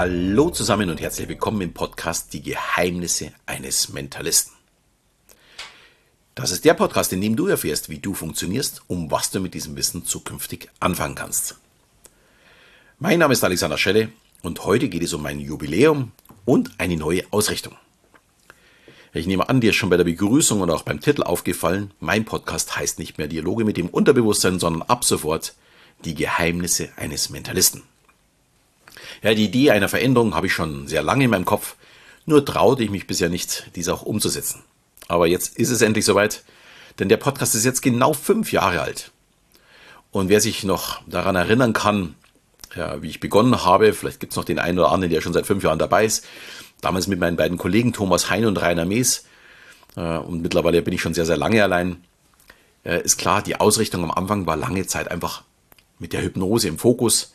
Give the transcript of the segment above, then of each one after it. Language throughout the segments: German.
Hallo zusammen und herzlich willkommen im Podcast Die Geheimnisse eines Mentalisten. Das ist der Podcast, in dem du erfährst, wie du funktionierst, um was du mit diesem Wissen zukünftig anfangen kannst. Mein Name ist Alexander Schelle und heute geht es um mein Jubiläum und eine neue Ausrichtung. Ich nehme an, dir ist schon bei der Begrüßung und auch beim Titel aufgefallen, mein Podcast heißt nicht mehr Dialoge mit dem Unterbewusstsein, sondern ab sofort die Geheimnisse eines Mentalisten. Ja, die Idee einer Veränderung habe ich schon sehr lange in meinem Kopf, nur traute ich mich bisher nicht, diese auch umzusetzen. Aber jetzt ist es endlich soweit, denn der Podcast ist jetzt genau fünf Jahre alt. Und wer sich noch daran erinnern kann, ja, wie ich begonnen habe, vielleicht gibt es noch den einen oder anderen, der schon seit fünf Jahren dabei ist, damals mit meinen beiden Kollegen Thomas Hein und Rainer Mees, äh, und mittlerweile bin ich schon sehr, sehr lange allein, äh, ist klar, die Ausrichtung am Anfang war lange Zeit einfach mit der Hypnose im Fokus,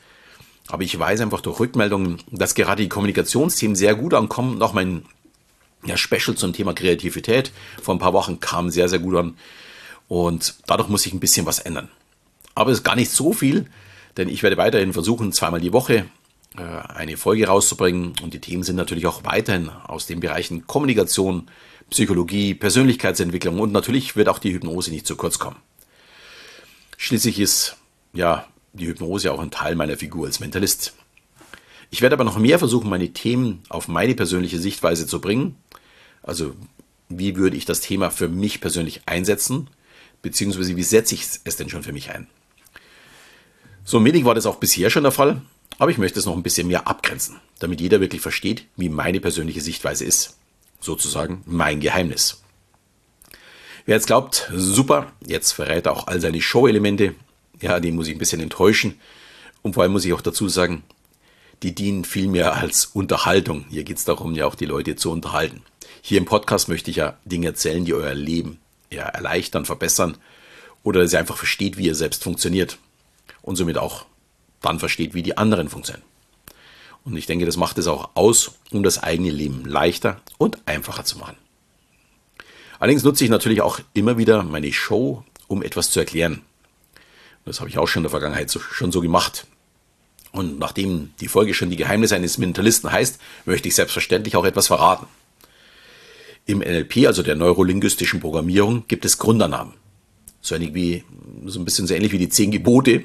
aber ich weiß einfach durch Rückmeldungen, dass gerade die Kommunikationsthemen sehr gut ankommen. Noch mein ja, Special zum Thema Kreativität vor ein paar Wochen kam sehr, sehr gut an. Und dadurch muss ich ein bisschen was ändern. Aber es ist gar nicht so viel, denn ich werde weiterhin versuchen, zweimal die Woche äh, eine Folge rauszubringen. Und die Themen sind natürlich auch weiterhin aus den Bereichen Kommunikation, Psychologie, Persönlichkeitsentwicklung und natürlich wird auch die Hypnose nicht zu kurz kommen. Schließlich ist ja die Hypnose auch ein Teil meiner Figur als Mentalist. Ich werde aber noch mehr versuchen, meine Themen auf meine persönliche Sichtweise zu bringen. Also, wie würde ich das Thema für mich persönlich einsetzen? Beziehungsweise, wie setze ich es denn schon für mich ein? So wenig war das auch bisher schon der Fall, aber ich möchte es noch ein bisschen mehr abgrenzen, damit jeder wirklich versteht, wie meine persönliche Sichtweise ist. Sozusagen mein Geheimnis. Wer jetzt glaubt, super, jetzt verrät er auch all seine Show-Elemente, ja, die muss ich ein bisschen enttäuschen. Und vor allem muss ich auch dazu sagen, die dienen vielmehr als Unterhaltung. Hier geht es darum, ja auch die Leute zu unterhalten. Hier im Podcast möchte ich ja Dinge erzählen, die euer Leben ja, erleichtern, verbessern oder dass ihr einfach versteht, wie ihr selbst funktioniert und somit auch dann versteht, wie die anderen funktionieren. Und ich denke, das macht es auch aus, um das eigene Leben leichter und einfacher zu machen. Allerdings nutze ich natürlich auch immer wieder meine Show, um etwas zu erklären. Das habe ich auch schon in der Vergangenheit so, schon so gemacht. Und nachdem die Folge schon die Geheimnisse eines Mentalisten heißt, möchte ich selbstverständlich auch etwas verraten. Im NLP, also der neurolinguistischen Programmierung, gibt es Grundannahmen. So, wie, so ein bisschen so ähnlich wie die zehn Gebote,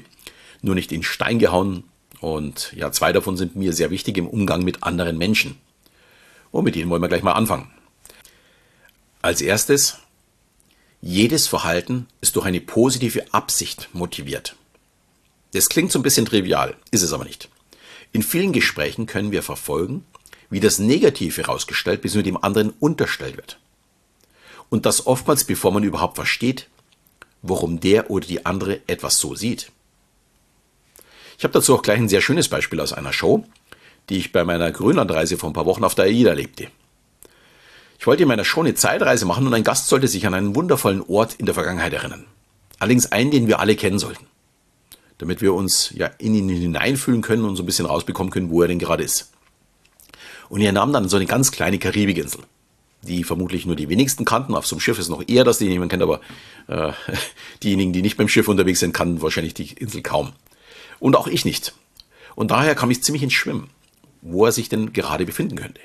nur nicht in Stein gehauen. Und ja, zwei davon sind mir sehr wichtig im Umgang mit anderen Menschen. Und mit denen wollen wir gleich mal anfangen. Als erstes, jedes Verhalten ist durch eine positive Absicht motiviert. Das klingt so ein bisschen trivial, ist es aber nicht. In vielen Gesprächen können wir verfolgen, wie das Negative herausgestellt bzw. dem anderen unterstellt wird. Und das oftmals bevor man überhaupt versteht, warum der oder die andere etwas so sieht. Ich habe dazu auch gleich ein sehr schönes Beispiel aus einer Show, die ich bei meiner Grönlandreise vor ein paar Wochen auf der AIDA erlebte. Ich wollte in meiner Show eine Zeitreise machen und ein Gast sollte sich an einen wundervollen Ort in der Vergangenheit erinnern. Allerdings einen, den wir alle kennen sollten. Damit wir uns ja in ihn hineinfühlen können und so ein bisschen rausbekommen können, wo er denn gerade ist. Und er nahm dann so eine ganz kleine Karibikinsel, die vermutlich nur die wenigsten kannten. Auf so einem Schiff ist noch eher, dass die jemand kennt, aber äh, diejenigen, die nicht beim Schiff unterwegs sind, kannten wahrscheinlich die Insel kaum. Und auch ich nicht. Und daher kam ich ziemlich ins Schwimmen, wo er sich denn gerade befinden könnte.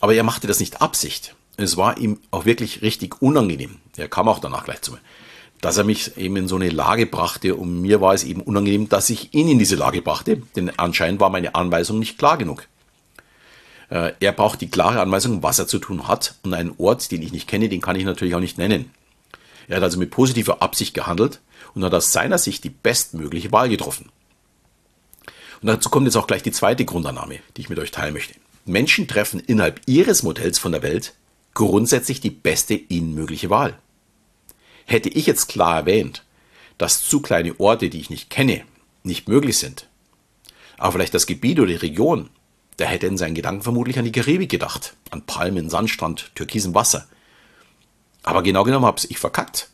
Aber er machte das nicht Absicht. Es war ihm auch wirklich richtig unangenehm. Er kam auch danach gleich zu mir. Dass er mich eben in so eine Lage brachte und mir war es eben unangenehm, dass ich ihn in diese Lage brachte, denn anscheinend war meine Anweisung nicht klar genug. Äh, er braucht die klare Anweisung, was er zu tun hat und einen Ort, den ich nicht kenne, den kann ich natürlich auch nicht nennen. Er hat also mit positiver Absicht gehandelt und hat aus seiner Sicht die bestmögliche Wahl getroffen. Und dazu kommt jetzt auch gleich die zweite Grundannahme, die ich mit euch teilen möchte. Menschen treffen innerhalb ihres Modells von der Welt grundsätzlich die beste ihnen mögliche Wahl. Hätte ich jetzt klar erwähnt, dass zu kleine Orte, die ich nicht kenne, nicht möglich sind, aber vielleicht das Gebiet oder die Region, der hätte in seinen Gedanken vermutlich an die Karibik gedacht, an Palmen, Sandstrand, türkisem Wasser. Aber genau genommen habe ich verkackt,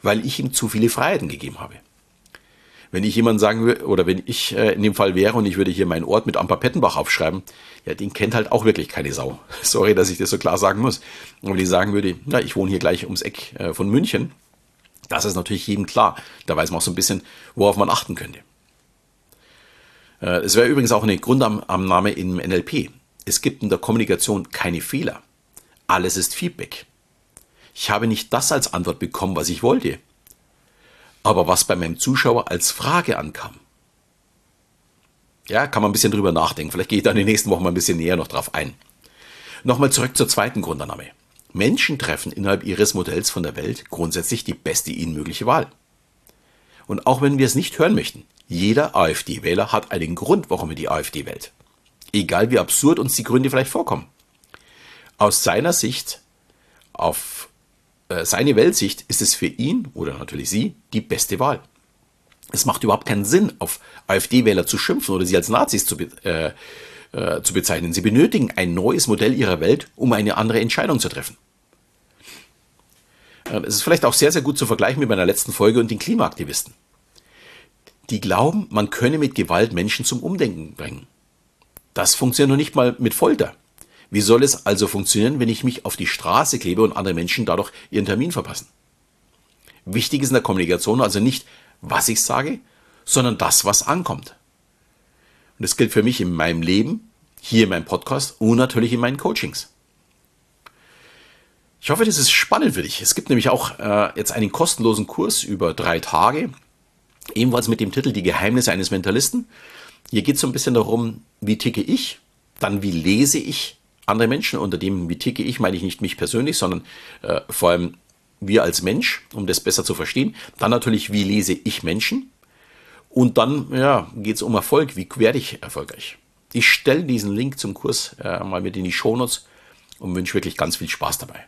weil ich ihm zu viele Freiheiten gegeben habe. Wenn ich jemand sagen würde, oder wenn ich äh, in dem Fall wäre und ich würde hier meinen Ort mit Amper Pettenbach aufschreiben, ja, den kennt halt auch wirklich keine Sau. Sorry, dass ich das so klar sagen muss. Und wenn ich sagen würde, na, ich wohne hier gleich ums Eck äh, von München, das ist natürlich jedem klar. Da weiß man auch so ein bisschen, worauf man achten könnte. Äh, es wäre übrigens auch eine Grundannahme im NLP. Es gibt in der Kommunikation keine Fehler. Alles ist Feedback. Ich habe nicht das als Antwort bekommen, was ich wollte, aber was bei meinem Zuschauer als Frage ankam. Ja, kann man ein bisschen drüber nachdenken. Vielleicht gehe ich da in den nächsten Wochen mal ein bisschen näher noch drauf ein. Nochmal zurück zur zweiten Grundannahme. Menschen treffen innerhalb ihres Modells von der Welt grundsätzlich die beste ihnen mögliche Wahl. Und auch wenn wir es nicht hören möchten, jeder AfD-Wähler hat einen Grund, warum er die AfD wählt. Egal wie absurd uns die Gründe vielleicht vorkommen. Aus seiner Sicht, auf seine Weltsicht, ist es für ihn oder natürlich sie die beste Wahl. Es macht überhaupt keinen Sinn, auf AfD-Wähler zu schimpfen oder sie als Nazis zu, äh, äh, zu bezeichnen. Sie benötigen ein neues Modell ihrer Welt, um eine andere Entscheidung zu treffen. Äh, es ist vielleicht auch sehr, sehr gut zu vergleichen mit meiner letzten Folge und den Klimaaktivisten. Die glauben, man könne mit Gewalt Menschen zum Umdenken bringen. Das funktioniert noch nicht mal mit Folter. Wie soll es also funktionieren, wenn ich mich auf die Straße klebe und andere Menschen dadurch ihren Termin verpassen? Wichtig ist in der Kommunikation also nicht, was ich sage, sondern das, was ankommt. Und das gilt für mich in meinem Leben, hier in meinem Podcast und natürlich in meinen Coachings. Ich hoffe, das ist spannend für dich. Es gibt nämlich auch äh, jetzt einen kostenlosen Kurs über drei Tage, ebenfalls mit dem Titel Die Geheimnisse eines Mentalisten. Hier geht es so ein bisschen darum, wie ticke ich, dann wie lese ich andere Menschen. Unter dem, wie ticke ich, meine ich nicht mich persönlich, sondern äh, vor allem wir als Mensch, um das besser zu verstehen. Dann natürlich, wie lese ich Menschen? Und dann ja, geht es um Erfolg. Wie werde ich erfolgreich? Ich stelle diesen Link zum Kurs äh, mal mit in die Shownotes und wünsche wirklich ganz viel Spaß dabei.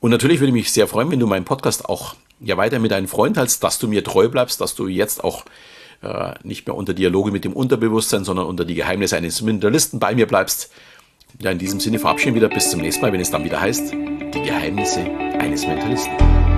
Und natürlich würde ich mich sehr freuen, wenn du meinen Podcast auch ja weiter mit deinen Freunden teilst, dass du mir treu bleibst, dass du jetzt auch äh, nicht mehr unter Dialoge mit dem Unterbewusstsein, sondern unter die Geheimnisse eines Mentalisten bei mir bleibst. Ja, in diesem Sinne verabschieden wieder bis zum nächsten Mal, wenn es dann wieder heißt, die Geheimnisse eines Mentalisten.